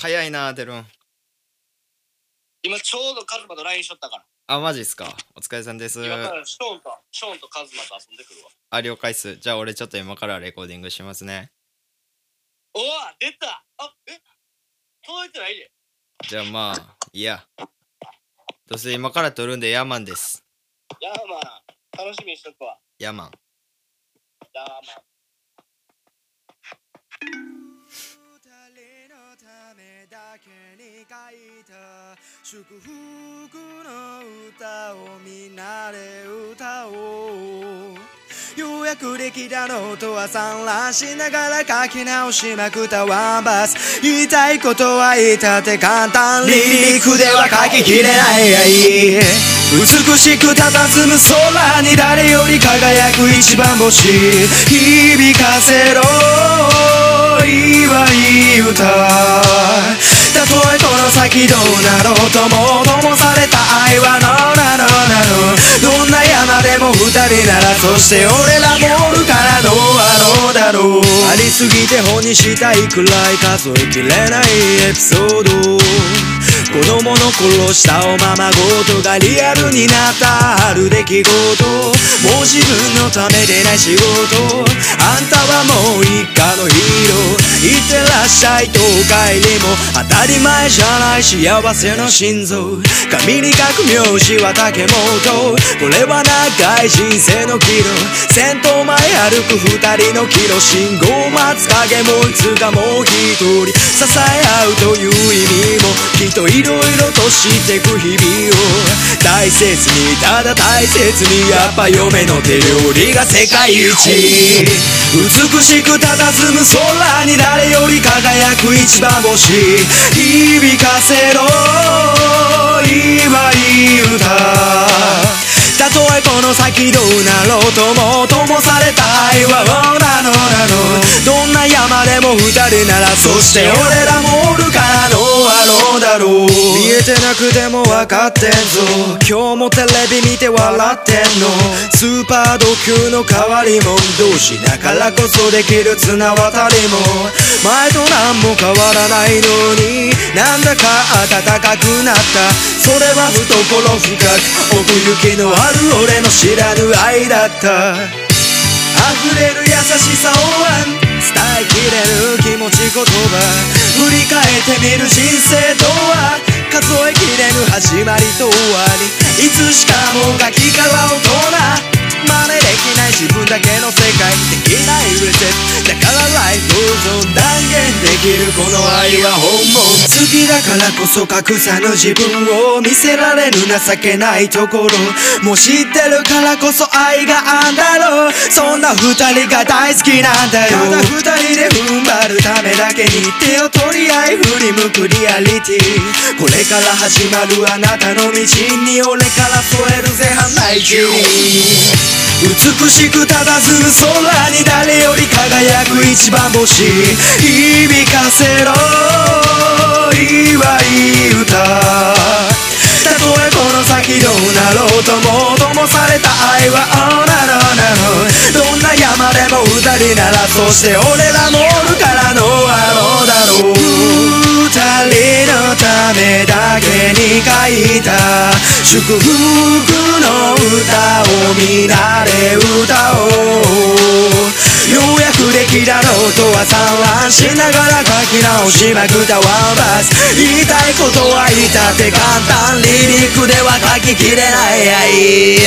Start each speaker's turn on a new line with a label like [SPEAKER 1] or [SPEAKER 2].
[SPEAKER 1] 早いな、てるん。
[SPEAKER 2] 今ちょうどカズマと LINE しとったから。
[SPEAKER 1] あ、マジっすか。お疲れさんです。
[SPEAKER 2] 今からショーンと、ショーンとカズマと遊んでくるわ。
[SPEAKER 1] あ、了解っす。じゃあ俺ちょっと今からレコーディングしますね。
[SPEAKER 2] おお出たあ、え？届いてないで。
[SPEAKER 1] じゃあまあ、いいや。どうせ今から撮るんでヤーマンです。
[SPEAKER 2] ヤーマン、楽しみにしとくわ。
[SPEAKER 1] ヤーマン。
[SPEAKER 2] ヤーマン。
[SPEAKER 3] けに書いた祝福の歌をみんなで歌おうようやくできたノートは散乱しながら書き直しまくった one verse。言いたいことは言ったって簡単リリックでは書ききれない美しく佇む空に誰より輝く一番星響どうなろうとも灯された愛はのなのなの。どんな山でも二人ならそして俺らもおるからどうあろうだろう。ありすぎて本にしたいくらい数えきれないエピソード。子供の頃したおままごとがリアルになった。ある出来事。もう自分のためでない仕事。あんたはもう一家のヒーロー。いってらっしゃいと帰りも当たり前じゃない幸せの心臓。紙に書く名字は竹本これは長い人生の岐路先頭前歩く二人のキロ。信号待つ影もいつかもう一人支え合うという意味もきっといろいろとしてく日々を。大切にただ大切にやっぱ嫁の手料理が世界一。美しく佇む空に誰より輝く一番星響かせろいいわい歌。たとえこの先どうなろうとも灯された愛はなのなの。どんな山でも二人ならそして俺らるからどうあろうだろう。見えてなくても分かってんぞ。今日もテレビ見て笑ってんの。スーパード級の変わり者同士だからこそできる綱渡りも。前と何も変わらないのになんだか暖かくなった。それは懐深く奥行きのある俺の知らぬ愛だった。溢れる優しさを伝えきれる気持ち言葉。振り返ってみる人生とは数えきれぬ始まりと終わりいつしかもうガキから大人真似できない自分だけの世界できないレセだから Life goes on 断言できるこの愛は本物好きだからこそ隠さぬ自分を見せられる情けないところもう知ってるからこそ愛があんだろうそんな二人が大好きなんだよただ二人で踏ん張るためだけにり合い振り向くリアリティ。これから始まるあなたの道に俺から添えるぜ反内中美しく佇む空に誰より輝く一番星。響かせろいいわいい歌。たとえこの先どうなろうとも灯された愛はおなのなのどんな山でも二人ならそして俺らもおるからのあろうだろう。ためだけに書いた祝福の歌を皆で歌おうようやくできたノートは散乱しながら書き直しまくったワンバース言いたいことは言ったって簡単リリックでは書ききれない愛